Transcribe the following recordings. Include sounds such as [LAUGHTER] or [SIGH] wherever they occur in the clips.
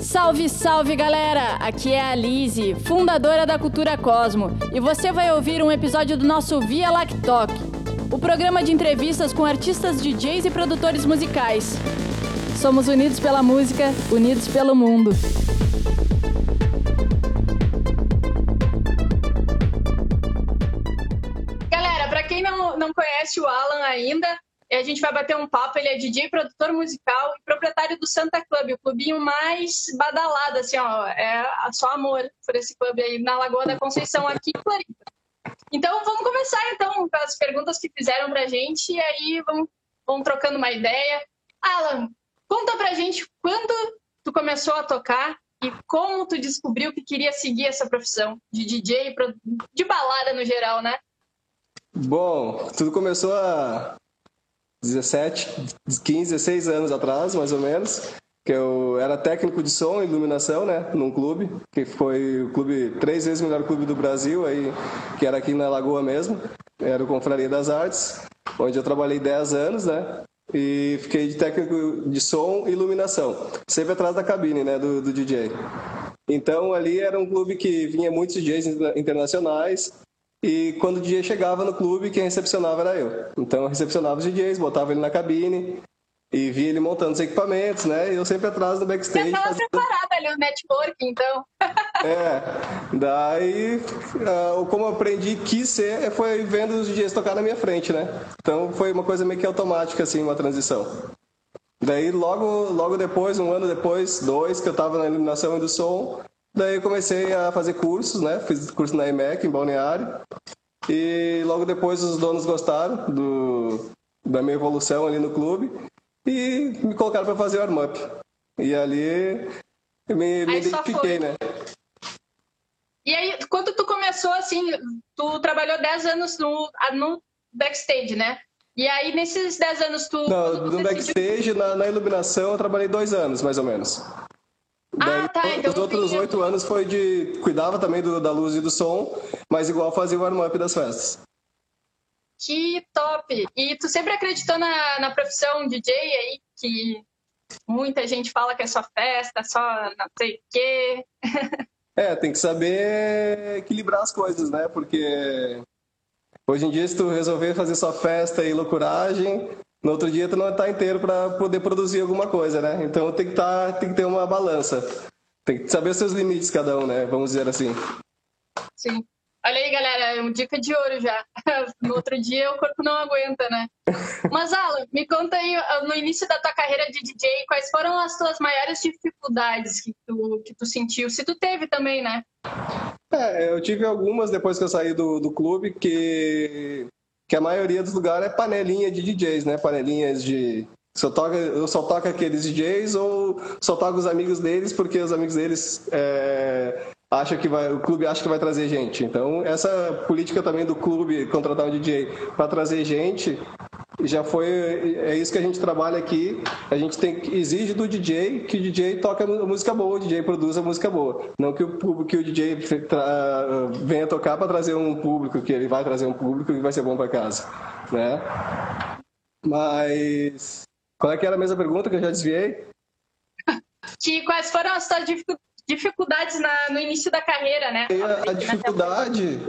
Salve, salve galera! Aqui é a Lise, fundadora da Cultura Cosmo, e você vai ouvir um episódio do nosso Via Lactoc, o programa de entrevistas com artistas, DJs e produtores musicais. Somos unidos pela música, unidos pelo mundo. Galera, para quem não, não conhece o Alan ainda, a gente vai bater um papo. Ele é DJ, produtor musical e proprietário do Santa Club, o clubinho mais badalado, assim, ó. É só amor por esse clube aí na Lagoa da Conceição, aqui em Floripa. Então, vamos começar, então, com as perguntas que fizeram pra gente e aí vamos, vamos trocando uma ideia. Alan, conta pra gente quando tu começou a tocar e como tu descobriu que queria seguir essa profissão de DJ, de balada no geral, né? Bom, tudo começou a 17, 15, 16 anos atrás, mais ou menos, que eu era técnico de som e iluminação, né, num clube, que foi o clube, três vezes melhor clube do Brasil, aí, que era aqui na Lagoa mesmo, era o Confraria das Artes, onde eu trabalhei 10 anos, né, e fiquei de técnico de som e iluminação, sempre atrás da cabine, né, do, do DJ. Então ali era um clube que vinha muitos DJs internacionais, e quando o DJ chegava no clube, quem recepcionava era eu. Então eu recepcionava os DJs, botava ele na cabine e via ele montando os equipamentos, né? E eu sempre atrás do backstage. Você estava fazendo... preparado ali o network, então. [LAUGHS] é. Daí, ah, como eu aprendi quis ser, foi vendo os DJs tocar na minha frente, né? Então foi uma coisa meio que automática, assim, uma transição. Daí, logo, logo depois, um ano depois, dois, que eu estava na iluminação e do som, Daí eu comecei a fazer cursos, né? Fiz curso na IMEC, em Balneário. E logo depois os donos gostaram do, da minha evolução ali no clube e me colocaram para fazer o warm-up. E ali eu me, me identifiquei, né? E aí, quando tu começou assim, tu trabalhou 10 anos no, no backstage, né? E aí, nesses 10 anos, tu. Não, no backstage, na, na, iluminação, eu trabalhei dois anos, mais ou menos. Daí, ah, tá. Então os outros oito anos foi de. Cuidava também do, da luz e do som, mas igual fazia o warm-up das festas. Que top! E tu sempre acreditou na, na profissão DJ aí, que muita gente fala que é só festa, só não sei o quê. É, tem que saber equilibrar as coisas, né? Porque hoje em dia, se tu resolver fazer só festa e loucuragem, no outro dia tu não está inteiro para poder produzir alguma coisa, né? Então tem que, tá, tem que ter uma balança. Tem que saber os seus limites cada um, né? Vamos dizer assim. Sim. Olha aí, galera, é uma dica de ouro já. [LAUGHS] No outro dia o corpo não aguenta, né? [LAUGHS] Mas, Alan, me conta aí, no início da tua carreira de DJ, quais foram as tuas maiores dificuldades que tu, que tu sentiu? Se tu teve também, né? É, eu tive algumas depois que eu saí do, do clube, que que a maioria dos lugares é panelinha de DJs, né? Panelinhas de só toca, eu só toco aqueles DJs ou só toco os amigos deles porque os amigos deles é, acham que vai, o clube acha que vai trazer gente. Então, essa política também do clube contratar um DJ para trazer gente já foi é isso que a gente trabalha aqui. A gente tem exige do DJ que o DJ toque música boa, o DJ produza música boa, não que o que o DJ tra, venha tocar para trazer um público que ele vai trazer um público que vai ser bom para casa, né? Mas qual é que era a mesma pergunta que eu já desviei? [LAUGHS] Que quais foram as suas dificuldades na, no início da carreira, né? A, a dificuldade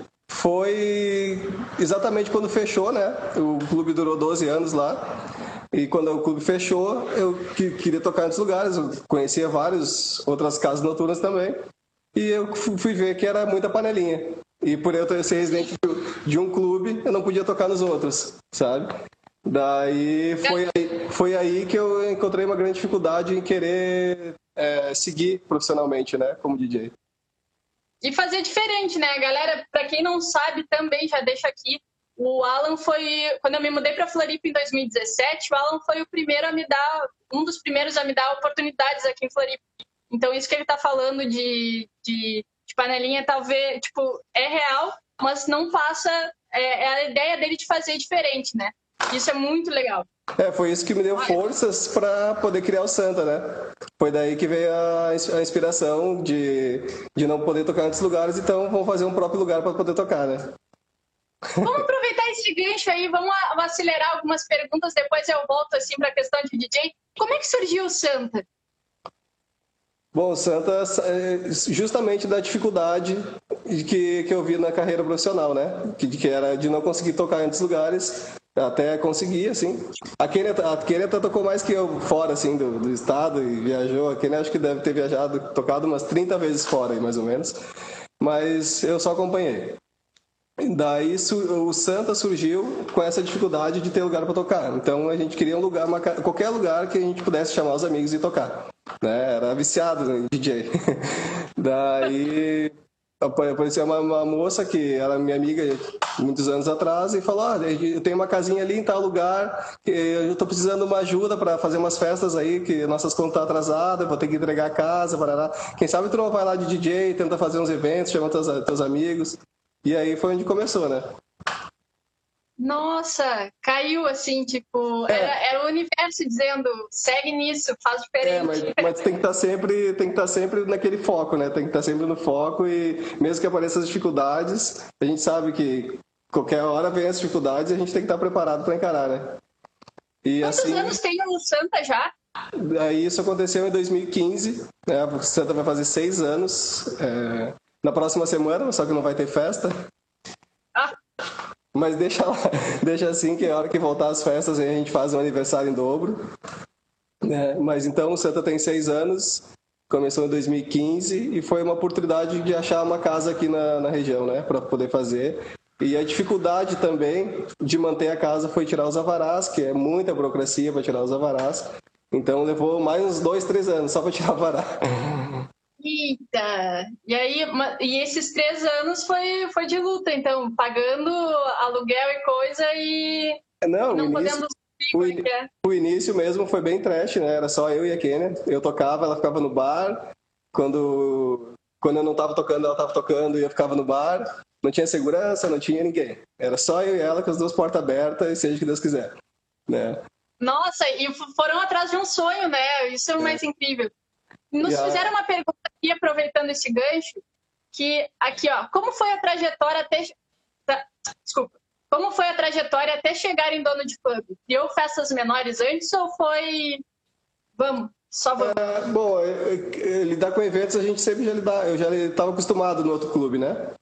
foi exatamente quando fechou, né? O clube durou 12 anos lá. E quando o clube fechou, eu queria tocar em outros lugares. Eu conhecia várias outras casas noturnas também. E eu fui ver que era muita panelinha. E por eu ser residente de um clube, eu não podia tocar nos outros, sabe? Daí foi aí, foi aí que eu encontrei uma grande dificuldade em querer é, seguir profissionalmente, né, como DJ. E fazer diferente, né? Galera, para quem não sabe, também já deixa aqui. O Alan foi, quando eu me mudei para Floripa em 2017, o Alan foi o primeiro a me dar, um dos primeiros a me dar oportunidades aqui em Floripa. Então, isso que ele está falando de, de, de, panelinha, talvez, tipo, é real, mas não passa, é, é a ideia dele de fazer diferente, né? Isso é muito legal. É, foi isso que me deu forças para poder criar o Santa, né? Foi daí que veio a, a, inspiração de, de não poder tocar em outros lugares, então vamos fazer um próprio lugar para poder tocar, né? Vamos aproveitar esse gancho aí, vamos acelerar algumas perguntas, depois eu volto assim para a questão de DJ. Como é que surgiu o Santa? Bom, Santa, é, justamente da dificuldade que, que eu vi na carreira profissional, né? Que, que era de não conseguir tocar em outros lugares, até consegui, assim. A Kenia, a Kenia tocou mais que eu fora, assim, do, do estado e viajou. A Kenia acho que deve ter viajado, tocado umas 30 vezes fora, mais ou menos. Mas eu só acompanhei. Daí o Santa surgiu com essa dificuldade de ter lugar para tocar. Então a gente queria um lugar, uma, qualquer lugar que a gente pudesse chamar os amigos e tocar. Né? Era viciado em DJ. [LAUGHS] Daí apareceu uma, uma, moça que era minha amiga muitos anos atrás e falou: ah, eu tenho uma casinha ali em tal lugar, eu estou precisando de uma ajuda para fazer umas festas aí, que nossas contas estão atrasadas, vou ter que entregar a casa, parará. Quem sabe tu não vai lá de DJ, tenta fazer uns eventos, chama teus, teus amigos. E aí foi onde começou, né? Nossa, caiu assim, tipo, é. era, era, o universo dizendo, segue nisso, faz diferente. É, mas, mas tem que estar tá sempre, tem que estar tá sempre naquele foco, né? Tem que estar tá sempre no foco e mesmo que apareçam as dificuldades, a gente sabe que qualquer hora vem as dificuldades e a gente tem que estar preparado para encarar, né? E, Quantos assim, anos tem o Santa já? Aí isso aconteceu em 2015, né? O Santa vai fazer seis anos. É na próxima semana, só que não vai ter festa. Mas deixa lá, [LAUGHS] deixa assim que a hora que voltar as festas a gente faz um aniversário em dobro. É, mas então o Santa tem seis anos, começou em 2015 e foi uma oportunidade de achar uma casa aqui na, na região, né, para poder fazer. E a dificuldade também de manter a casa foi tirar os avarás, que é muita burocracia para tirar os avarás. Então levou mais uns dois, três anos só para tirar o avará. [LAUGHS] Eita! E aí, e esses três anos foi, foi de luta, então, pagando aluguel e coisa e não, não podendo o, in, é. o início mesmo foi bem trash, né? Era só eu e a Kenia. Eu tocava, ela ficava no bar. Quando, quando eu não tava tocando, ela tava tocando e eu ficava no bar. Não tinha segurança, não tinha ninguém. Era só eu e ela com as duas portas abertas e seja o que Deus quiser. Né? Nossa, e foram atrás de um sonho, né? Isso é o é. mais incrível. Nos yeah. fizeram uma pergunta aqui, aproveitando esse gancho, que aqui, ó, como foi a trajetória até. Desculpa. Como foi a trajetória até chegar em dono de pub? Criou festas menores antes ou foi. Vamos, só vamos? É, bom, é, é, lidar com eventos a gente sempre já lidar. Eu já estava acostumado no outro clube, né?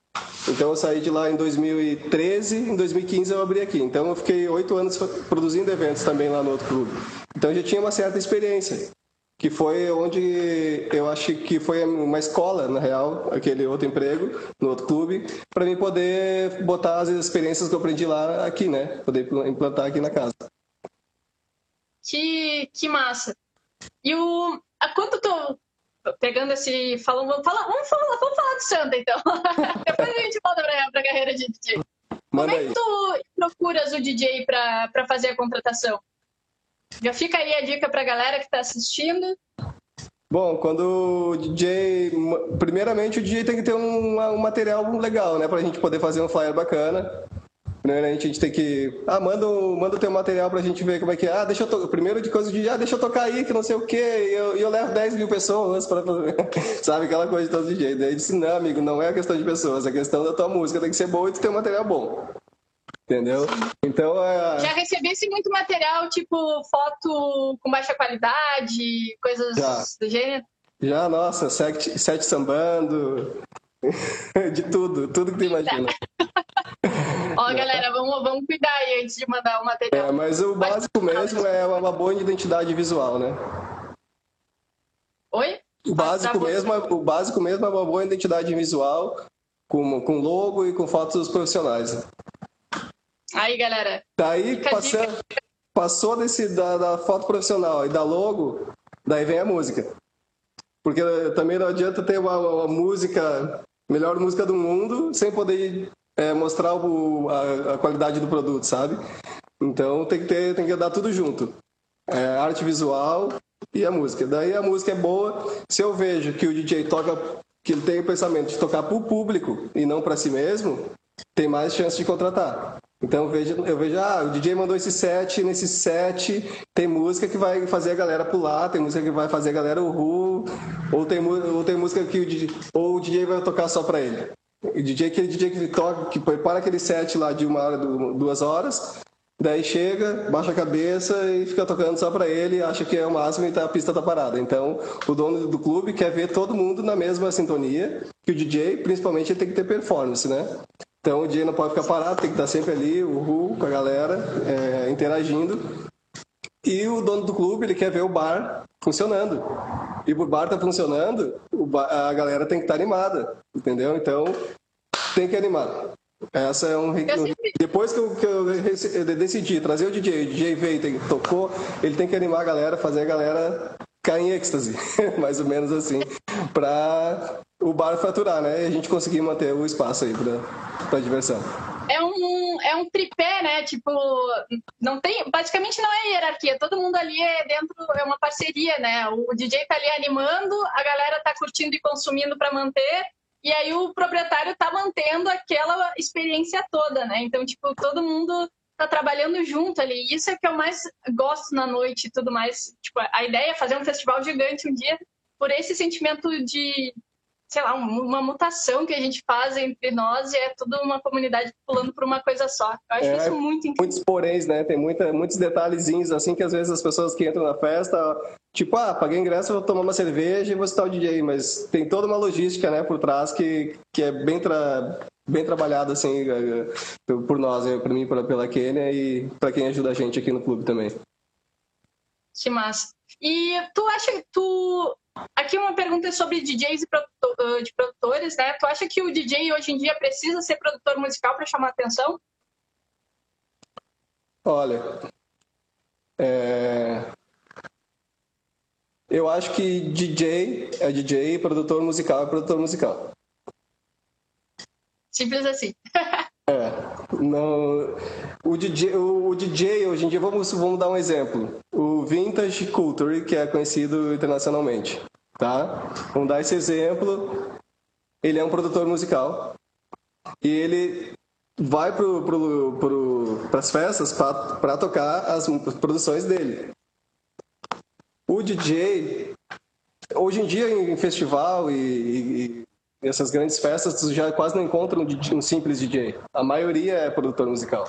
Então eu saí de lá em 2013, em 2015 eu abri aqui. Então eu fiquei oito anos produzindo eventos também lá no outro clube. Então eu já tinha uma certa experiência que foi onde eu acho que foi uma escola, na real, aquele outro emprego, no outro clube, para mim poder botar as experiências que eu aprendi lá aqui, né? Poder implantar aqui na casa. Que, que massa! E o. A quanto tô pegando esse. Falando, vamos, falar, vamos, falar, vamos falar do Santa, então. [LAUGHS] Depois a gente volta para a carreira de DJ. Como é que tu procuras o DJ para fazer a contratação? Já fica aí a dica para a galera que está assistindo. Bom, quando o DJ. Primeiramente, o DJ tem que ter um, um material legal, né? Para a gente poder fazer um flyer bacana. Primeiramente, a gente tem que. Ah, manda, manda o teu material para a gente ver como é que é. Ah, deixa eu. Primeiro de coisa de. Ah, deixa eu tocar aí, que não sei o quê. E eu, eu levo 10 mil pessoas para fazer. [LAUGHS] Sabe? Aquela coisa de todo jeito. Daí ele disse: não, amigo, não é a questão de pessoas, é a questão da tua música. Tem que ser boa e tu ter um material bom. Entendeu? Então é. Já recebesse muito material, tipo foto com baixa qualidade, coisas Já. do gênero? Já, nossa, sete, sete sambando, [LAUGHS] de tudo, tudo que tu imagina. [LAUGHS] Ó, galera, vamos, vamos cuidar aí antes de mandar o material. É, mas o básico mesmo é uma boa identidade visual, né? Oi? O básico, tá mesmo, é, o básico mesmo é uma boa identidade visual, com, com logo e com fotos profissionais. Aí, galera. Daí, passando, passou desse, da, da foto profissional e da logo, daí vem a música. Porque também não adianta ter uma, uma música, melhor música do mundo, sem poder é, mostrar o, a, a, qualidade do produto, sabe? Então tem que ter, tem que dar tudo junto. É, arte visual e a música. Daí a música é boa. Se eu vejo que o DJ toca, que ele tem o pensamento de tocar para o público e não para si mesmo, tem mais chance de contratar. Então eu vejo, eu vejo, ah, o DJ mandou esse set, nesse set tem música que vai fazer a galera pular, tem música que vai fazer a galera uhul, ou tem, ou tem música que o DJ, ou o DJ vai tocar só para ele. O DJ, aquele DJ que toca, que prepara aquele set lá de uma hora, duas horas, Daí chega, baixa a cabeça e fica tocando só para ele, acha que é o máximo e tá, a pista tá parada. Então, o dono do clube quer ver todo mundo na mesma sintonia, que o DJ, principalmente, ele tem que ter performance, né? Então, o DJ não pode ficar parado, tem que estar sempre ali, uhul, com a galera, é, interagindo. E o dono do clube, ele quer ver o bar funcionando. E o bar tá funcionando, bar, a galera tem que estar tá animada, entendeu? Então, tem que animar. Essa é um. Depois que eu, que eu, decidi trazer o DJ, o DJ veio, tocou, ele tem que animar a galera, fazer a galera cair em êxtase, [LAUGHS] mais ou menos assim, para o bar faturar, né? E a gente conseguir manter o espaço aí para diversão. É um, é um tripé, né? Tipo, não tem. Basicamente não é hierarquia, todo mundo ali é dentro, é uma parceria, né? O DJ tá ali animando, a galera tá curtindo e consumindo para manter, e aí o proprietário está mantendo aquela experiência toda, né? Então, tipo, todo mundo está trabalhando junto ali. Isso é que eu mais gosto na noite e tudo mais. Tipo, a ideia é fazer um festival gigante um dia por esse sentimento de sei lá, uma mutação que a gente faz entre nós e é toda uma comunidade pulando por uma coisa só. Eu acho é, isso muito incrível. Muitos poréns, né? Tem muita, muitos detalhezinhos, assim, que às vezes as pessoas que entram na festa, tipo, ah, paguei ingresso, vou tomar uma cerveja e vou citar o DJ, mas tem toda uma logística, né, por trás que, que é bem, tra... bem trabalhada, assim, eh, por nós, né? por mim, pela Kênia e para quem ajuda a gente aqui no clube também. Que massa. E tu acha, tu Aqui uma pergunta sobre DJs e de produtores, né? Tu acha que o DJ hoje em dia precisa ser produtor musical para chamar atenção? Olha, é... eu acho que DJ é DJ, produtor musical é produtor musical. Simples assim. é, não, o DJ, o, o, DJ hoje em dia, vamos, vamos dar um exemplo. O Vintage Culture, que é conhecido internacionalmente tá? Vamos dar esse exemplo. Ele é um produtor musical e ele vai para pro, pro, as festas para tocar as produções dele. O DJ, hoje em dia em festival e, e, e essas grandes festas, você já quase não encontra um, um simples DJ. A maioria é produtor musical.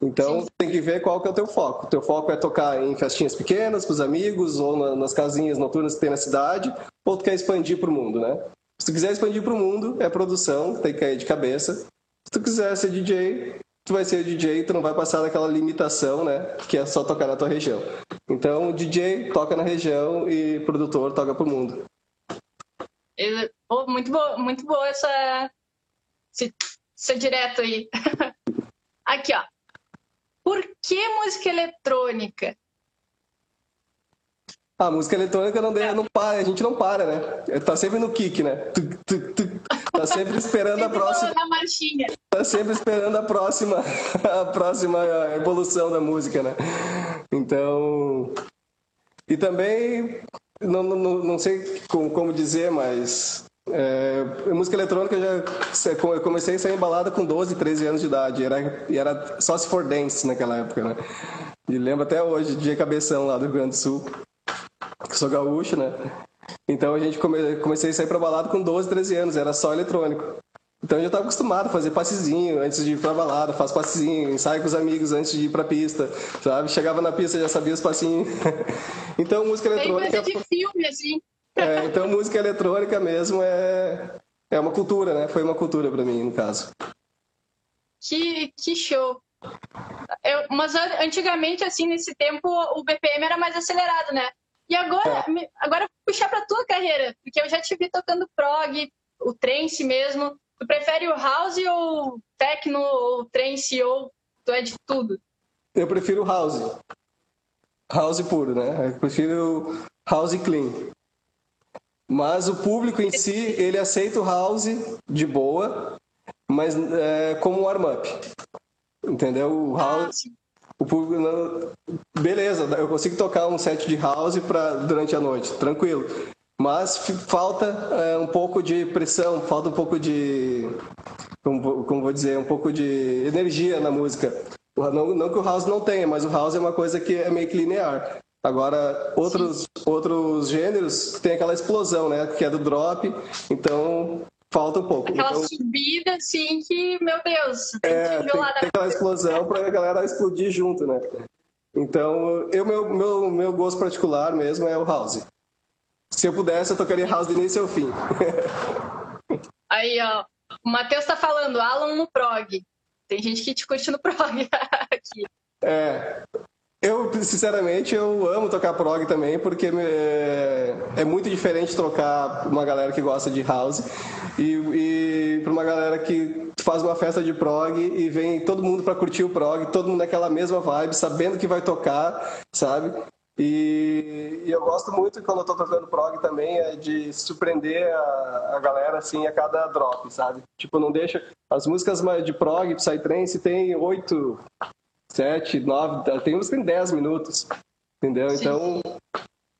Então Sim. tem que ver qual que é o teu foco. O teu foco é tocar em festinhas pequenas, com os amigos, ou na, nas casinhas noturnas que tem na cidade, ou tu quer expandir para o mundo, né? Se tu quiser expandir para o mundo, é produção, tem que cair de cabeça. Se tu quiser ser DJ, tu vai ser DJ, tu não vai passar daquela limitação, né? Que é só tocar na tua região. Então, DJ toca na região e produtor toca para o mundo. muito boa, muito boa essa, esse, direto aí. [LAUGHS] Aqui, ó. Por que música eletrônica? A música eletrônica não, não para, a gente não para, né? Tá sempre no kick, né? Tá sempre esperando a próxima. Tá sempre esperando a próxima, a próxima evolução da música, né? Então. E também, não, não, não sei como, como dizer, mas é, música eletrônica já eu comecei a ser embalada com 12, 13 anos de idade. Era, e era só se for dance naquela época, né? E lembro até hoje, dia cabeção lá do Rio Grande do Sul. Que sou gaúcho, né? Então a gente come, comecei a sair pra balada com 12, 13 anos, era só eletrônico. Então eu já estava acostumado a fazer passezinho antes de ir pra balada, faço passezinho, ensaio com os amigos antes de ir pra pista, sabe? Chegava na pista já sabia os passinhos. [LAUGHS] então música eletrônica. Tem coisa de filme, assim. [LAUGHS] É, então música eletrônica mesmo é, é uma cultura, né? Foi uma cultura para mim, no caso. Que, que show! Eu, mas antigamente, assim, nesse tempo, o BPM era mais acelerado, né? E agora, é. agora puxar para tua carreira, porque eu já te vi tocando prog, o trance mesmo. Tu prefere o house ou techno ou trance ou tu é de tudo? Eu prefiro house. House puro, né? Eu prefiro house clean. Mas o público em si, ele aceita o house de boa, mas é, como um warm-up. Entendeu? O ah, house. o público. Não, beleza, eu consigo tocar um set de house pra, durante a noite, tranquilo. Mas falta é, um pouco de pressão, falta um pouco de. Como, como vou dizer, um pouco de energia na música. Não, não que o house não tenha, mas o house é uma coisa que é meio que linear. Agora, outros, outros gêneros tem aquela explosão, né? Que é do drop. Então, falta um pouco. Aquela então, subida, assim, que, meu Deus, tem é, tem, tem aquela explosão para a galera explodir junto, né? Então, eu, meu, meu, meu gosto particular mesmo é o house. Se eu pudesse, eu tocaria house do início ao fim. [LAUGHS] Aí, ó, o Matheus tá falando, Alan no prog. Tem gente que te curte no [LAUGHS] prog aqui. É, eu, sinceramente, eu amo tocar prog também, porque é, é muito diferente tocar uma galera que gosta de house e, e para uma galera que faz uma festa de prog e vem todo mundo para curtir o prog, todo mundo naquela mesma vibe, sabendo que vai tocar, sabe? E, e eu gosto muito quando eu tô tocando prog também é de surpreender a, a, galera assim a cada drop, sabe? Tipo, não deixa as músicas de prog, psytrance tem oito sete, nove, tem que tem dez minutos, entendeu? Sim. Então,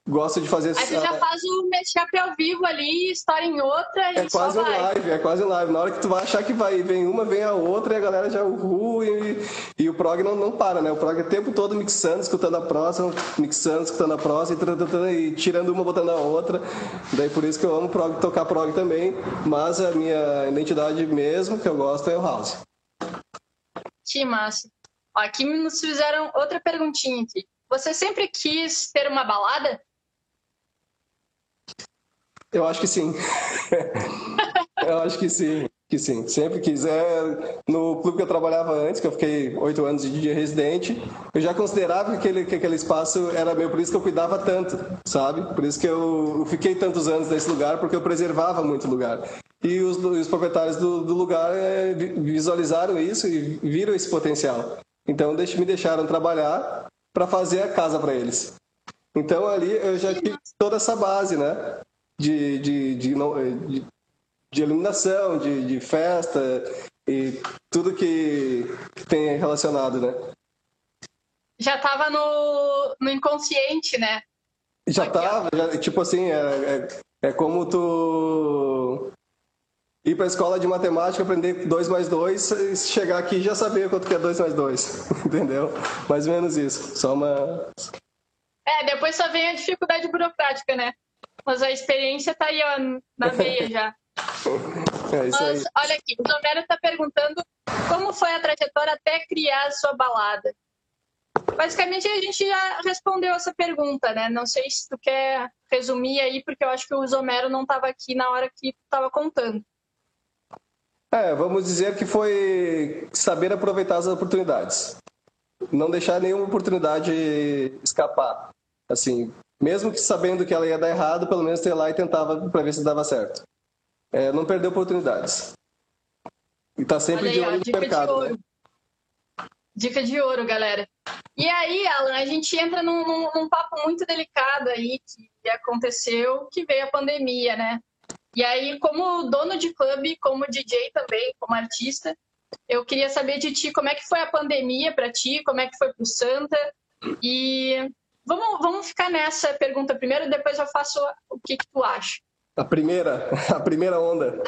gosto de fazer... Aí você já faz o mashup ao vivo ali, história em outra e É quase um live, é quase um live. Na hora que tu vai achar que vai, vem uma, vem a outra e a galera já uhul e, e o prog não, não para, né? O prog é o tempo todo mixando, escutando a próxima, mixando, escutando a próxima e, tirando uma, botando a outra. Daí por isso que eu amo prog, tocar prog também, mas a minha identidade mesmo que eu gosto é o house. Que massa. Aqui nos fizeram outra perguntinha aqui. Você sempre quis ter uma balada? Eu acho que sim. [LAUGHS] eu acho que sim, que sim. Sempre quiser. No clube que eu trabalhava antes, que eu fiquei oito anos de DJ residente, eu já considerava que aquele, que aquele espaço era meu, por isso que eu cuidava tanto, sabe? Por isso que eu, eu fiquei tantos anos nesse lugar, porque eu preservava muito o lugar. E os, os proprietários do, do lugar é, visualizaram isso e viram esse potencial. Então me deixaram trabalhar para fazer a casa para eles. Então ali eu já tive toda essa base, né? De, de, de, de, de iluminação, de, de festa e tudo que, que tem relacionado, né? Já estava no, no inconsciente, né? Já estava, tipo assim, é, é, é como tu ir para a escola de matemática, aprender 2 mais 2, chegar aqui e já saber quanto que é 2 mais 2, [LAUGHS] entendeu? Mais ou menos isso, só uma... É, depois só vem a dificuldade burocrática, né? Mas a experiência tá aí, ó, na veia já. [LAUGHS] É Mas, olha aqui, o Romero está perguntando como foi a trajetória até criar a sua balada. Basicamente, a gente já respondeu essa pergunta, né? Não sei se tu quer resumir aí, porque eu acho que o Zomero não estava aqui na hora que estava contando. É, vamos dizer que foi saber aproveitar as oportunidades. Não deixar nenhuma oportunidade escapar. Assim, mesmo que sabendo que ela ia dar errado, pelo menos ter lá e tentava para ver se dava certo. É, não perder oportunidades. E tá sempre aí, de olho no mercado, né? Dica de ouro, galera. E aí, Alan, a gente entra num, num, num papo muito delicado aí que aconteceu, que veio a pandemia, né? E aí, como dono de clube, como DJ também, como artista, eu queria saber de ti como é que foi a pandemia para ti, como é que foi para o Santa. E vamos, vamos ficar nessa pergunta primeiro, depois eu faço o que, que tu acha. A primeira, a primeira onda.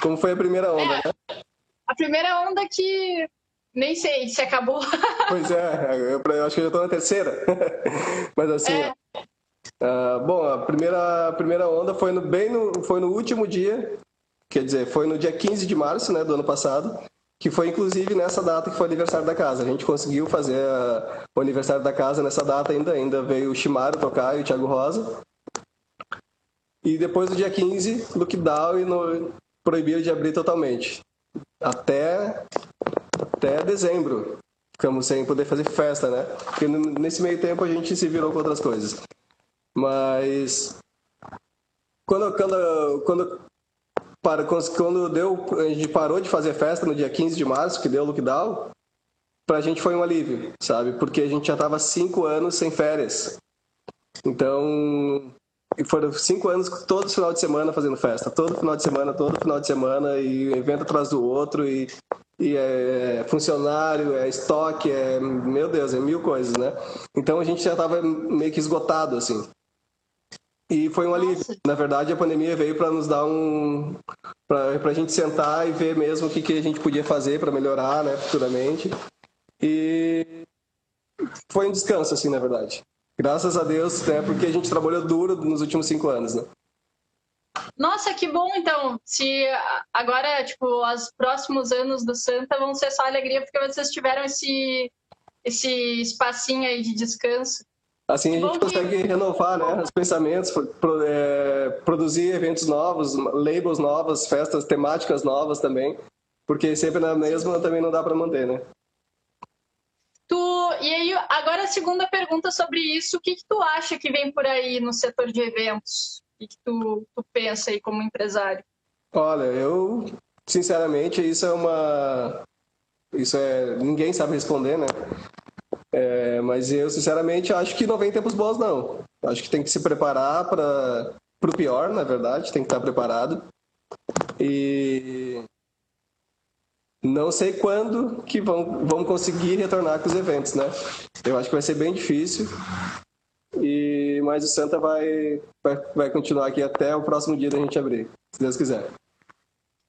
Como foi a primeira onda, é, né? A primeira onda que nem sei se acabou. [LAUGHS] Pois é, eu, acho que eu já estou na terceira. [LAUGHS] Mas assim, é. Uh, bom, a primeira, a primeira onda foi no, bem no, foi no último dia, quer dizer, foi no dia 15 de março né, do ano passado, que foi inclusive nessa data que foi o aniversário da casa. A gente conseguiu fazer a, o aniversário da casa nessa data ainda, ainda veio o Shimaru tocar e o Thiago Rosa. E depois do dia 15, lockdown e no, proibiram de abrir totalmente. Até, até dezembro. Ficamos sem poder fazer festa, né? Porque nesse meio tempo a gente se virou com outras coisas. Mas quando, quando, quando, para, quando deu, a gente parou de fazer festa no dia 15 de março, que deu o lockdown, para a gente foi um alívio, sabe? Porque a gente já estava cinco anos sem férias. Então, foram cinco anos todo final de semana fazendo festa, todo final de semana, todo final de semana, e evento atrás do outro, e, e é funcionário, é estoque, é, meu Deus, é mil coisas, né? Então a gente já estava meio que esgotado, assim. E foi um alívio. Nossa. Na verdade, a pandemia veio para nos dar um. para a gente sentar e ver mesmo o que, que a gente podia fazer para melhorar, né, futuramente. E foi um descanso, assim, na verdade. Graças a Deus, né, porque a gente trabalhou duro nos últimos cinco anos, né? Nossa, que bom então. Se agora, tipo, os próximos anos do Santa vão ser só alegria porque vocês tiveram esse esse espacinho aí de descanso. Assim a gente consegue renovar né, os pensamentos, pro, é, produzir eventos novos, labels novos, festas temáticas novas também, porque sempre na mesma também não dá para manter, né? Tu, e aí, agora a segunda pergunta sobre isso, o que, que tu acha que vem por aí no setor de eventos? O que, que tu, tu pensa aí como empresário? Olha, eu, sinceramente, isso é uma... Isso é... Ninguém sabe responder, né? É, mas eu, sinceramente, acho que não vem tempos bons, não. Acho que tem que se preparar para o pior, na verdade, tem que estar preparado. E não sei quando que vão, vão conseguir retornar com os eventos, né? Eu acho que vai ser bem difícil. E mas o Santa vai, vai, vai continuar aqui até o próximo dia da gente abrir, se Deus quiser.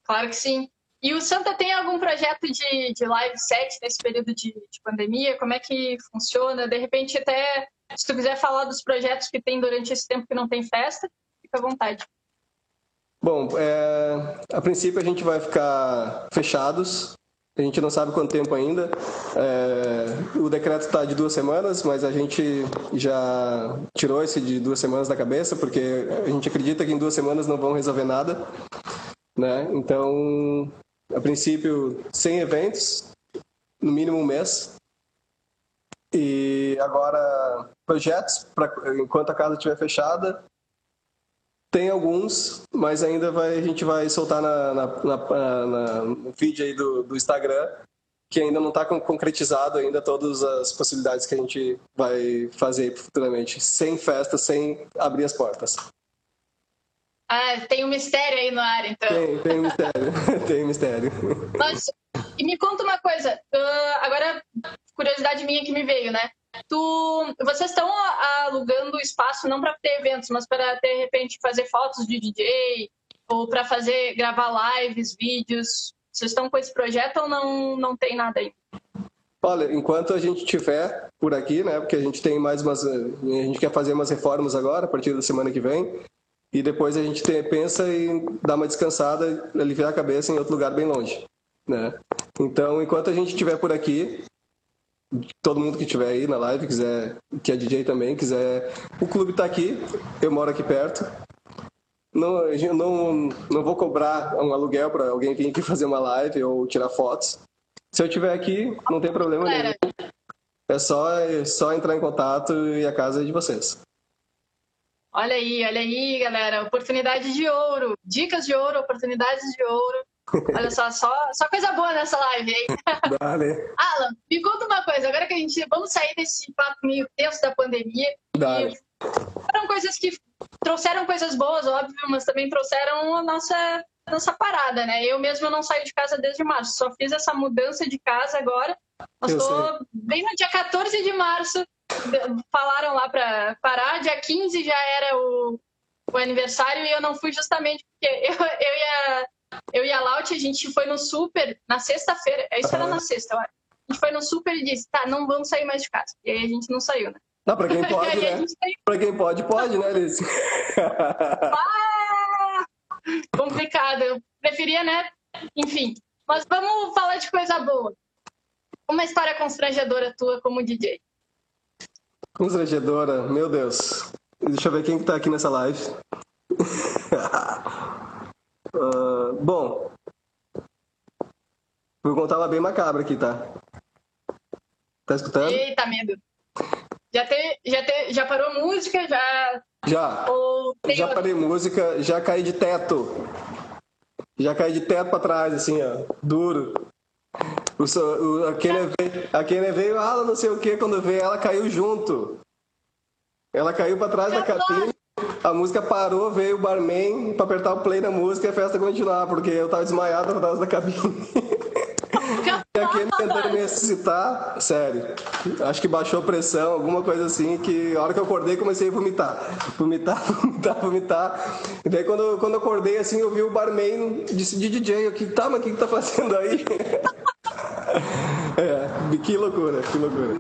Claro que sim. E o Santa tem algum projeto de, de live set nesse período de, de, pandemia? Como é que funciona? De repente, até se tu quiser falar dos projetos que tem durante esse tempo que não tem festa, fica à vontade. Bom, é, a princípio a gente vai ficar fechados. A gente não sabe quanto tempo ainda. É, o decreto está de duas semanas, mas a gente já tirou esse de duas semanas da cabeça, porque a gente acredita que em duas semanas não vão resolver nada. Né? Então, a princípio, 100 eventos, no mínimo um mês. E agora, projetos, pra, enquanto a casa estiver fechada, tem alguns, mas ainda vai, a gente vai soltar na, na, na, na no feed aí do, do Instagram, que ainda não está concretizado ainda todas as possibilidades que a gente vai fazer futuramente, sem festa, sem abrir as portas. Ah, tem um mistério aí no ar, então. Tem, tem um mistério. [LAUGHS] tem um mistério. Mas, e me conta uma coisa. Uh, agora, curiosidade minha que me veio, né? Tu, vocês estão alugando espaço não para ter eventos, mas para de repente fazer fotos de DJ ou para fazer gravar lives, vídeos. Vocês estão com esse projeto ou não não tem nada aí? Olha, enquanto a gente tiver por aqui, né? Porque a gente tem mais umas, a gente quer fazer umas reformas agora a partir da semana que vem e depois a gente pensa em dar uma descansada, aliviar a cabeça em outro lugar bem longe, né? Então, enquanto a gente estiver por aqui, todo mundo que estiver aí na live, quiser, que é DJ também, quiser, o clube está aqui, eu moro aqui perto. Não, não, não vou cobrar um aluguel para alguém vir aqui [LAUGHS] fazer uma live ou tirar fotos. Se eu estiver aqui, não tem problema nenhum. É só, é só entrar em contato e a casa é de vocês. Olha aí, olha aí, galera. Oportunidade de ouro. Dicas de ouro, oportunidades de ouro. Olha só, só, só coisa boa nessa live aí. [LAUGHS] Vale. Alan, me conta uma coisa. Agora que a gente. Vamos sair desse papo meio tenso da pandemia. Vale. Foram coisas que trouxeram coisas boas, óbvio, mas também trouxeram a nossa, a nossa parada, né? Eu mesmo não saio de casa desde março. Só fiz essa mudança de casa agora. Mas estou bem no dia 14 de março falaram lá para parar, dia 15 já era o, o, aniversário e eu não fui justamente porque [LAUGHS] eu, eu e a, eu e a Laut, a gente foi no super na sexta-feira, isso era na sexta, eu acho. A gente foi no super e disse, tá, não vamos sair mais de casa. E aí a gente não saiu, né? Não, pra quem [LAUGHS] pode, né? Pra quem pode, pode, né, Alice? ah, complicado. Eu preferia, né? Enfim. Mas vamos falar de coisa boa. Uma história constrangedora tua como DJ. Constrangedora, meu Deus. Deixa eu ver quem que tá aqui nessa live. uh, [LAUGHS] bom, vou contar uma bem macabra aqui, tá? Tá escutando? Eita, medo. Já, te, já, te, já parou música? Já. Já. já outro... parei música, já caí de teto. Já caí de teto pra trás, assim, ó. Duro. O, o, a Kenia veio, a Kenia veio, ah, não sei o que, quando veio, ela caiu junto. Ela caiu para trás da cabine, a música parou, veio o barman para apertar o play na música e a festa continuar, porque eu tava desmaiado atrás da cabine. [LAUGHS] e a Kenia tentando me ressuscitar, sério. Acho que baixou a pressão, alguma coisa assim, que a hora que eu acordei comecei a vomitar. Vomitar, [LAUGHS] vomitar, vomitar. E daí quando, quando eu acordei assim, eu vi o barman disse de DJ, eu que tá, mas o que, que tá fazendo aí? [LAUGHS] é, [LAUGHS] que loucura, que loucura.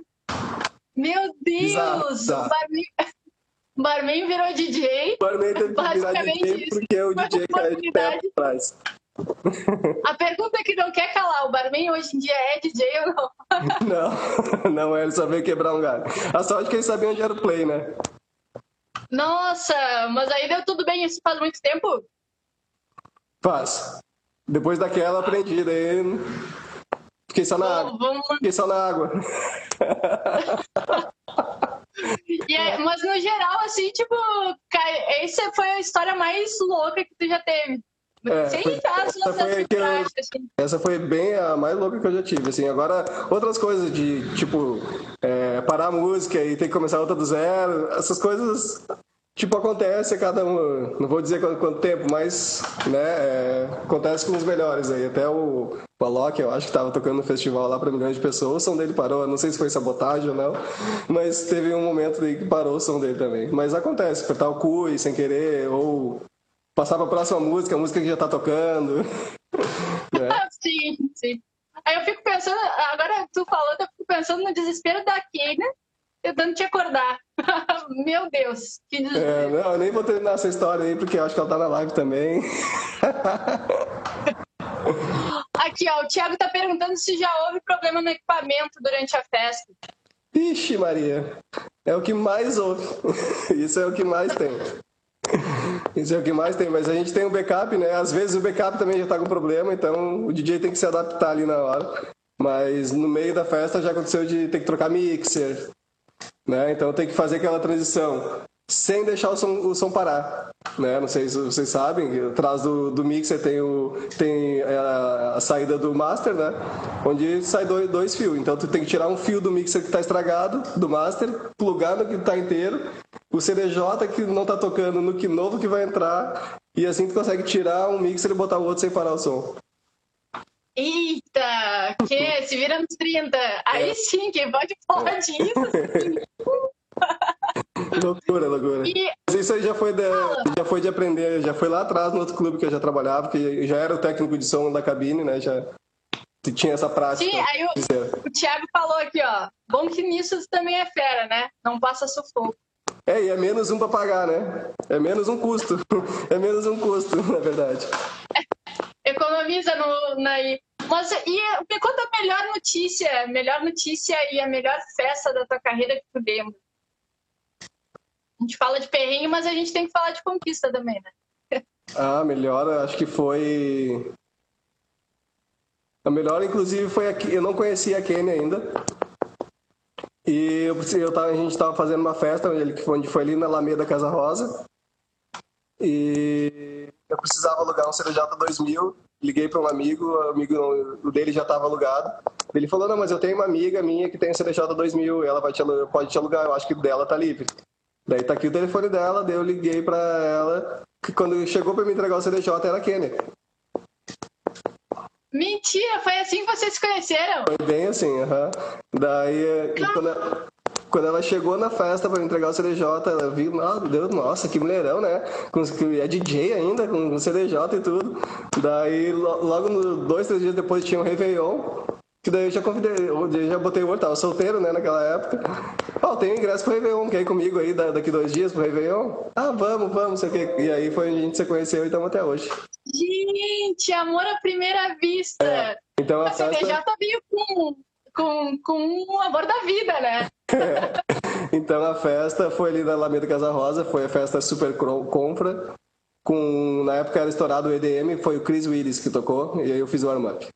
Meu Deus! Bizarro, bizarro. Barman virou DJ. Barman teve que virar DJ porque é o DJ caiu de pé atrás. A pergunta que não quer calar, o barman hoje em dia é DJ ou não? [LAUGHS] Não, [LAUGHS] não é, ele só veio quebrar um galho. A sorte é que ele sabia onde era o play, né? Nossa, mas aí deu tudo bem, isso faz muito tempo? Faz. Depois daquela aprendi, daí fiquei só na água. Vamos... Fiquei só na água. [LAUGHS] é, mas no geral, assim, tipo, essa foi a história mais louca que tu já teve. É, Sem foi, essa, foi eu, assim. essa foi bem a mais louca que eu já tive, assim. Agora, outras coisas de, tipo, é, parar a música e ter que começar outra do zero, essas coisas, tipo, acontece a cada um, não vou dizer quanto, quanto tempo, mas, né, é, acontece com os melhores aí. Até o, o Alok, eu acho que estava tocando no festival lá para milhões de pessoas, o som dele parou, não sei se foi sabotagem ou não, mas teve um momento que parou o som dele também. Mas acontece, apertar o cu e sem querer, ou passar para a próxima música, a música que já está tocando. [LAUGHS] é. Sim, sim. Aí eu fico pensando, agora tu falando, eu fico pensando no desespero da Kenia tentando te acordar. [LAUGHS] Meu Deus, que desespero. É, não, eu nem vou terminar essa história aí, porque eu acho que ela tá na live também. [LAUGHS] Aqui, ó, o Thiago tá perguntando se já houve problema no equipamento durante a festa. Ixi, Maria, é o que mais houve. [LAUGHS] Isso é o que mais tem. Isso é o que mais tem, mas a gente tem o um backup, né? Às vezes o backup também já está com problema, então o DJ tem que se adaptar ali na hora. Mas no meio da festa já aconteceu de ter que trocar mixer, né? Então tem que fazer aquela transição sem deixar o som, o som parar. Né? Não sei se vocês sabem, atrás do, do mixer tem, o, tem a, a saída do master, né? onde sai dois, dois fios. Então tu tem que tirar um fio do mixer que está estragado, do master, plugar no que está inteiro, o CDJ que não está tocando no que novo que vai entrar, e assim tu consegue tirar um mixer e botar o outro sem parar o som. Eita, que se vira nos 30. Aí é. sim, quem pode falar disso? [LAUGHS] loucura, loucura. E... Mas isso aí já foi, de, já foi de aprender, já foi lá atrás no outro clube que eu já trabalhava, que já era o técnico de som da cabine, né? Já tinha essa prática. Sim, aí o, o Thiago falou aqui, ó. Bom que nisso também é fera, né? Não passa sufoco. É, e é menos um para pagar, né? É menos um custo. [LAUGHS] É menos um custo, [LAUGHS] na verdade. Economiza no, na. Mas e me conta a melhor notícia, melhor notícia e a melhor festa da tua carreira que tu lembra. A gente fala de perrengue, mas a gente tem que falar de conquista também, né? Ah, melhor, acho que foi. A melhor, inclusive, foi aqui. Eu não conhecia a Kenny ainda. E eu, eu tava, a gente estava fazendo uma festa onde foi ali na Alameda Casa Rosa. E eu precisava alugar um CDJ 2000. Liguei para um amigo, o amigo dele já estava alugado. Ele falou: Não, mas eu tenho uma amiga minha que tem CDJ 2000, ela vai te, pode te alugar, eu acho que dela tá livre. Daí tá aqui o telefone dela, daí eu liguei pra ela, que quando chegou pra me entregar o CDJ era a Kenny. Mentira, foi assim que vocês se conheceram? Foi bem assim, aham. Uhum. Daí, quando ela, quando ela, chegou na festa para entregar o CDJ, ela viu, nossa, que mulherão, né? Com, é DJ ainda, com CDJ e tudo. Daí, logo dois, três dias depois tinha um Réveillon. Que daí eu já convidei, eu já botei o tava solteiro, né, naquela época. Ó, oh, tem ingresso pro Réveillon, quer ir comigo aí daqui dois dias pro Réveillon? Ah, vamos, vamos, sei o quê. E aí foi onde a gente se conheceu e estamos até hoje. Gente, amor à primeira vista! É, então a festa... tá meio com, com, com o amor da vida, né? [LAUGHS] Então a festa foi ali na Alameda Casa Rosa, foi a festa Super Compra. Com, na época era estourado o EDM, foi o Chris Willis que tocou, e aí eu fiz o warm-up.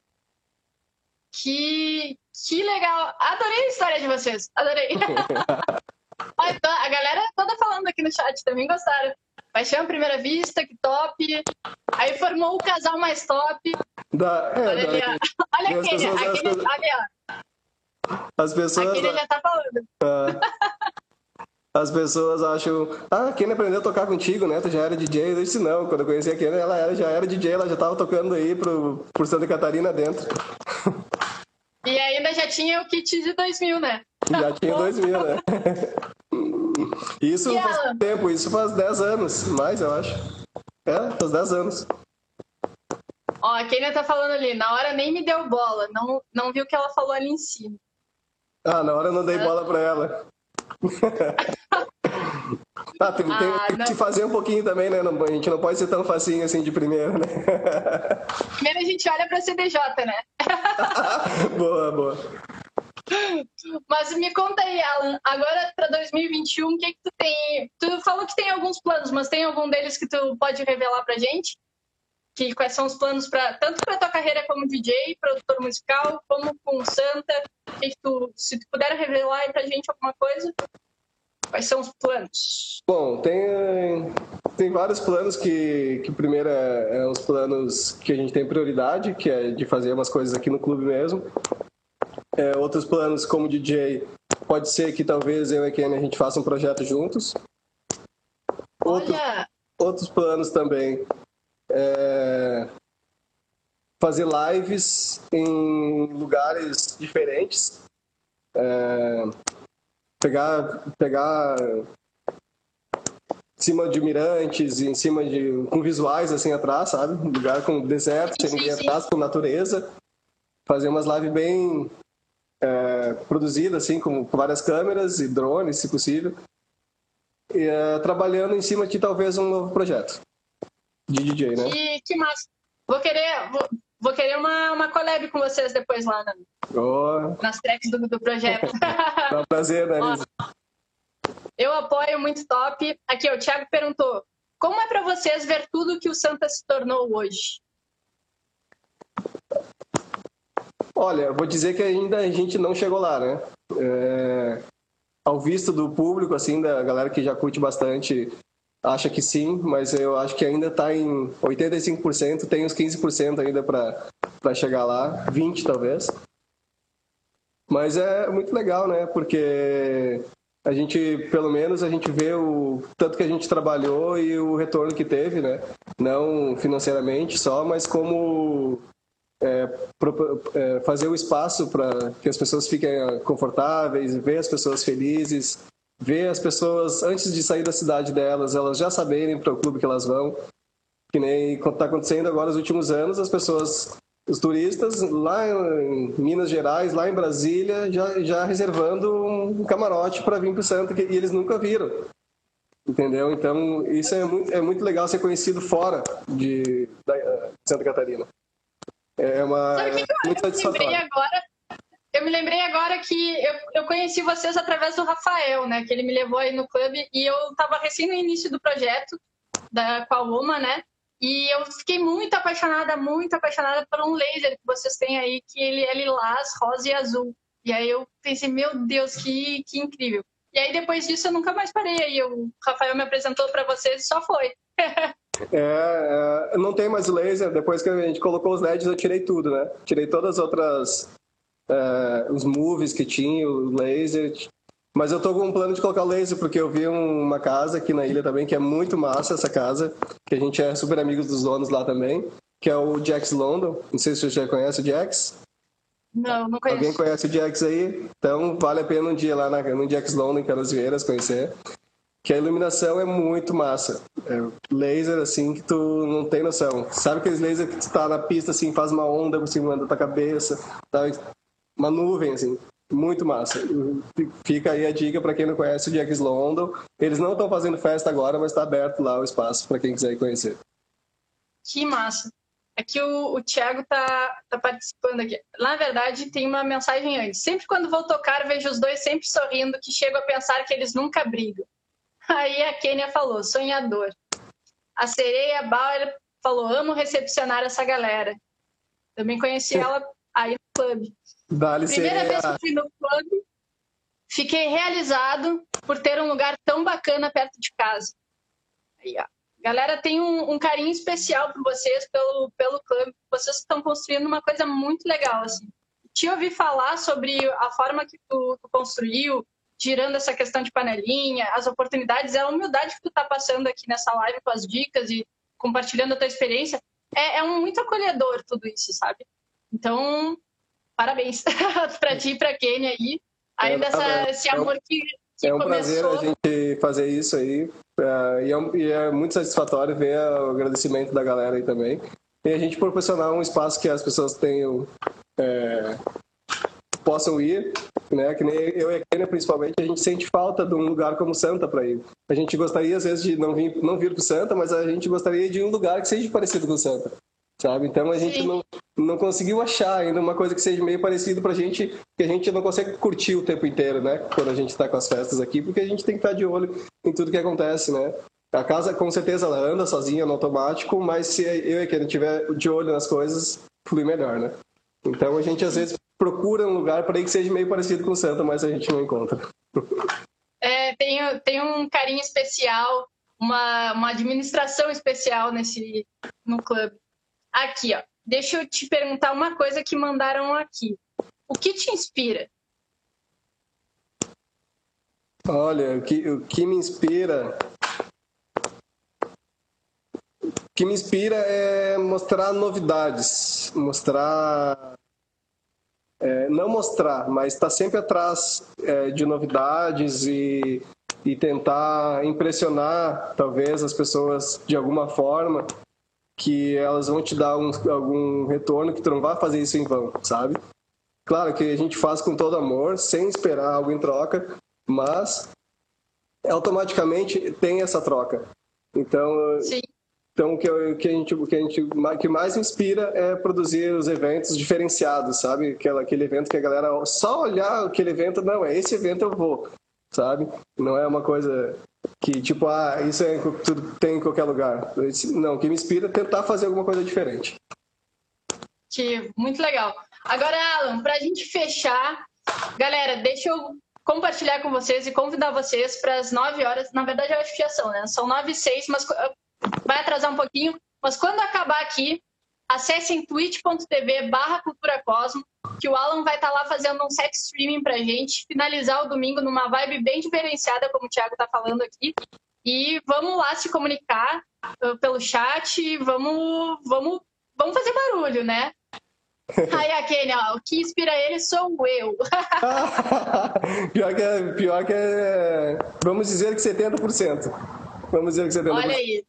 Que, que legal! Adorei a história de vocês, adorei. [LAUGHS] a galera toda falando aqui no chat também gostaram. Paixão à primeira vista, que top. Aí formou o casal mais top. Da, é, olha ali, ó. Olha aquele, aquele, olha, ó. As pessoas. Aquele já tá falando. É. As pessoas acham, ah, a Kenny aprendeu a tocar contigo, né? Tu já era DJ. Eu disse, não, quando eu conheci a Kenny, ela era, já era DJ, ela já tava tocando aí pro, por Santa Catarina dentro. E ainda já tinha o kit de 2000, né? Já tinha 2000, né? [LAUGHS] Isso faz tempo, isso faz 10 anos, mais eu acho. É, faz 10 anos. Ó, a Kenia tá falando ali, na hora nem me deu bola, não, não viu o que ela falou ali em cima. Ah, na hora eu não dei bola pra ela. [LAUGHS] Ah, tem, ah, tem que fazer um pouquinho também, né? a gente não pode ser tão facinho assim de primeira, né? Primeiro a gente olha para CDJ, né? [LAUGHS] boa, boa. Mas me conta aí, Alan, agora para 2021, o que, que tu tem? Tu falou que tem alguns planos, mas tem algum deles que tu pode revelar pra gente? Que quais são os planos para tanto para tua carreira como DJ, produtor musical, como com Santa? Que, que tu, se tu puder revelar aí pra gente alguma coisa? Quais são os planos? Bom, tem, tem vários planos que, que primeiro é, é os planos que a gente tem prioridade, que é de fazer umas coisas aqui no clube mesmo. É, outros planos como DJ, pode ser que talvez eu e a Kenny a gente faça um projeto juntos. Outros, outros planos também é fazer lives em lugares diferentes. É, pegar, pegar em cima de mirantes, em cima de. com visuais assim atrás, sabe? Um lugar com deserto, sem ninguém atrás, com natureza. Fazer umas lives bem é, produzidas, assim, com, com, várias câmeras e drones, se possível. E, é, trabalhando em cima de talvez um novo projeto de DJ, né? Que, que massa! Vou querer, vou, vou querer uma, uma collab com vocês depois lá, né? Oh. Nas tracks do, do projeto. é [LAUGHS] um prazer, né? Eu apoio muito top. Aqui, o Thiago perguntou: como é para vocês ver tudo que o Santa se tornou hoje? Olha, vou dizer que ainda a gente não chegou lá, né? É, ao visto do público, assim, da galera que já curte bastante, acha que sim, mas eu acho que ainda está em 85%, tem uns 15% ainda para chegar lá, 20% talvez. Mas é muito legal, né? Porque a gente, pelo menos, a gente vê o tanto que a gente trabalhou e o retorno que teve, né? Não financeiramente só, mas como é, é, fazer o espaço para que as pessoas fiquem confortáveis, ver as pessoas felizes, ver as pessoas antes de sair da cidade delas, elas já saberem para o clube que elas vão. Que nem está acontecendo agora nos últimos anos, as pessoas os turistas lá em Minas Gerais, lá em Brasília, já, já reservando um camarote para vir para o Santa, que, e eles nunca viram. Entendeu? Então, isso é muito, é muito legal ser conhecido fora de, de Santa Catarina. É uma. Sabe que eu, muito eu me lembrei agora? Eu me lembrei agora que eu, eu conheci vocês através do Rafael, né? Que ele me levou aí no clube e eu estava recém no início do projeto da, com a UMA, né? E eu fiquei muito apaixonada, muito apaixonada por um laser que vocês têm aí, que ele é lilás, rosa e azul. E aí eu pensei, meu Deus, que, que incrível. E aí depois disso eu nunca mais parei. Aí o Rafael me apresentou para vocês e só foi. [LAUGHS] é, é, não tem mais laser. Depois que a gente colocou os LEDs, eu tirei tudo, né? Tirei todas as outras. É, os movies que tinha, o laser, mas eu tô com um plano de colocar o laser, porque eu vi uma casa aqui na ilha também, que é muito massa essa casa, que a gente é super amigos dos donos lá também, que é o Jax London. Não sei se você já conhece o Jax. Não, não conheço. Alguém conhece o Jax aí? Então vale a pena um dia lá na, no Jax London, em Canasvieiras, conhecer. Que a iluminação é muito massa. É laser, assim, que tu não tem noção. Sabe aqueles lasers que tu tá na pista, assim, faz uma onda por cima da tua cabeça, tá? Uma nuvem, assim. Muito massa. Fica aí a dica para quem não conhece o Jack's London. Eles não estão fazendo festa agora, mas está aberto lá o espaço para quem quiser conhecer. Que massa. Aqui é o, o Thiago está tá participando aqui. Na verdade, tem uma mensagem antes. Sempre quando vou tocar, vejo os dois sempre sorrindo, que chego a pensar que eles nunca brigam. [LAUGHS] Aí a Kênia falou, sonhador. A Sereia Bauer falou, amo recepcionar essa galera. Também conheci ela aí no clube. Dá Primeira vez que eu fui no clube, fiquei realizado por ter um lugar tão bacana perto de casa. Aí, ó. Galera, tem um, um carinho especial por vocês, pelo, pelo clube. Vocês estão construindo uma coisa muito legal, assim. Te ouvi falar sobre a forma que tu, tu construiu, tirando essa questão de panelinha, as oportunidades, a humildade que tu tá passando aqui nessa live com as dicas e compartilhando a tua experiência. É, é um muito acolhedor tudo isso, sabe? Então, parabéns [LAUGHS] para ti e para Kênia aí. Ainda essa, é, esse amor que, que é um começou. prazer a gente fazer isso aí. É, e, é, e, é, muito satisfatório ver o agradecimento da galera aí também. E a gente proporcionar um espaço que as pessoas tenham. É, possam ir né? Que nem eu e a Kênia, principalmente, a gente sente falta de um lugar como Santa para ir. A gente gostaria, às vezes, de não vir, não vir para Santa, mas a gente gostaria de um lugar que seja parecido com Santa, sabe? Então a gente não, não conseguiu achar ainda uma coisa que seja meio parecido para a gente, que a gente não consegue curtir o tempo inteiro, né? Quando a gente está com as festas aqui, porque a gente tem que estar tá de olho em tudo que acontece, né? A casa, com certeza, ela anda sozinha no automático, mas se eu e a Kênia tiver de olho nas coisas, flui melhor, né? Então a gente às vezes procura um lugar para ir que seja meio parecido com o Santa, mas a gente não encontra. [LAUGHS] É, tem, tem um carinho especial, uma, uma administração especial nesse no clube. Aqui, ó. Deixa eu te perguntar uma coisa que mandaram aqui. O que te inspira? Olha, o que, o que me inspira. O que me inspira é mostrar novidades, mostrar é, não mostrar, mas estar tá sempre atrás é, de novidades e, e tentar impressionar, talvez, as pessoas de alguma forma que elas vão te dar um, algum retorno que tu não vai fazer isso em vão, sabe? Claro que a gente faz com todo amor, sem esperar algo em troca, mas automaticamente tem essa troca. Então, Sim. Então, o que, eu, que, a gente, o que a gente que mais inspira é produzir os eventos diferenciados, sabe? Aquele, aquele evento que a galera só olhar aquele evento, não, é esse evento eu vou, sabe? Não é uma coisa que, tipo, ah, isso é, tudo tem em qualquer lugar. Não, o que me inspira é tentar fazer alguma coisa diferente. Que muito legal. Agora, Alan, para a gente fechar, galera, deixa eu compartilhar com vocês e convidar vocês para as 9 horas. Na verdade, eu acho que já são, né? São 9 e 6, mas vai atrasar um pouquinho, mas quando acabar aqui, acessem twitch.tv barra Cultura Cosmo, que o Alan vai estar tá lá fazendo um set streaming pra gente, finalizar o domingo numa vibe bem diferenciada, como o Thiago tá falando aqui. E vamos lá se comunicar uh, pelo chat, vamos, vamos, vamos fazer barulho, né? [LAUGHS] Aí a Kenia, ó, o que inspira ele sou eu. [LAUGHS] pior, que é, pior que é. Vamos dizer que 70%. Vamos dizer que 70%. Olha aí.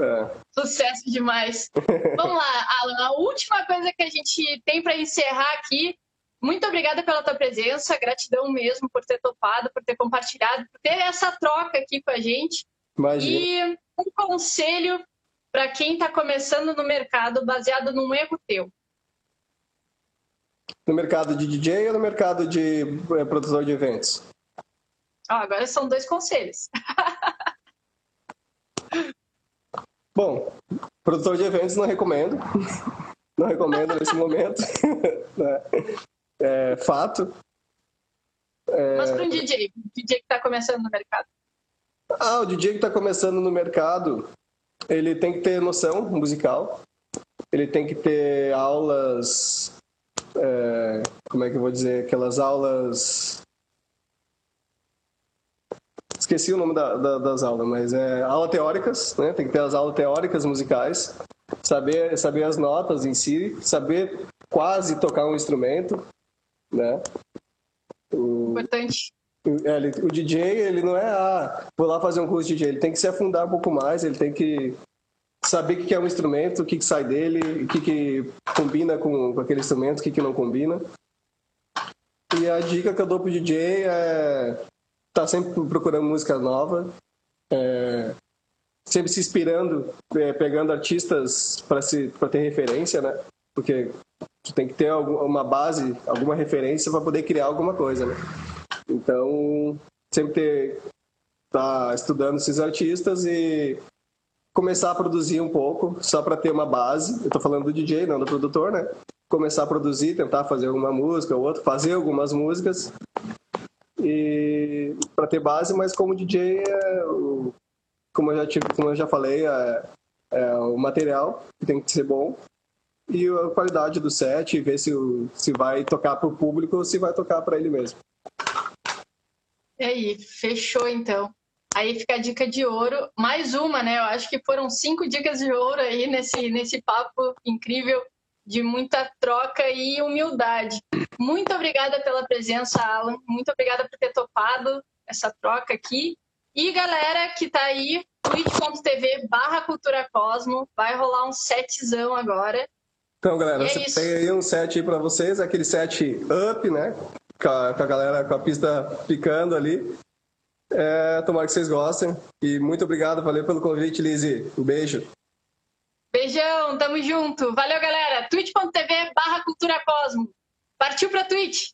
É. Sucesso demais. [LAUGHS] Vamos lá, Alan. A última coisa que a gente tem para encerrar aqui. Muito obrigada pela tua presença, gratidão mesmo por ter topado, por ter compartilhado, por ter essa troca aqui com a gente. Imagina. E um conselho para quem está começando no mercado baseado num erro teu. No mercado de DJ ou no mercado de é, produtor de eventos? Ah, agora são dois conselhos. [LAUGHS] Bom, produtor de eventos não recomendo. Não recomendo nesse momento. [LAUGHS] é, fato. É... Mas para um DJ, DJ que está começando no mercado. Ah, o DJ que está começando no mercado, ele tem que ter noção musical, ele tem que ter aulas, é, como é que eu vou dizer, aquelas aulas esqueci o nome da, da, das aulas, mas é aula teóricas, né? Tem que ter as aulas teóricas musicais, saber saber as notas em si, saber quase tocar um instrumento, né? O, Importante. É, ele, o DJ, ele não é, ah, vou lá fazer um curso de DJ, ele tem que se afundar um pouco mais, ele tem que saber o que é um instrumento, o que, que sai dele, o que, que combina com, com aquele instrumento, o que, que não combina. E a dica que eu dou pro DJ é tá sempre procurando música nova, é, sempre se inspirando, é, pegando artistas para se para ter referência, né? Porque tu tem que ter uma base, alguma referência para poder criar alguma coisa, né? Então, sempre ter tá estudando esses artistas e começar a produzir um pouco, só para ter uma base. Eu tô falando do DJ, não do produtor, né? Começar a produzir, tentar fazer alguma música ou outra, fazer algumas músicas e para ter base, mas como DJ, é, como, eu já tive, como eu já falei, é, é, o material que tem que ser bom e a qualidade do set, ver se, se vai tocar para o público ou se vai tocar para ele mesmo. E aí, fechou então. Aí fica a dica de ouro. Mais uma, né? Eu acho que foram cinco dicas de ouro aí nesse, nesse papo incrível de muita troca e humildade. Muito obrigada pela presença, Alan. Muito obrigada por ter topado essa troca aqui. E galera que tá aí, twitch.tv barra Cultura Cosmo, vai rolar um setzão agora. Então, galera, é você tem aí um set aí pra vocês, aquele set up, né? com a, com a galera, com a pista picando ali. É, tomara que vocês gostem. E muito obrigado, valeu pelo convite, Lizzy. Um beijo. Beijão, tamo junto. Valeu, galera. twitch.tv barra Cultura Cosmo. Partiu pra Twitch!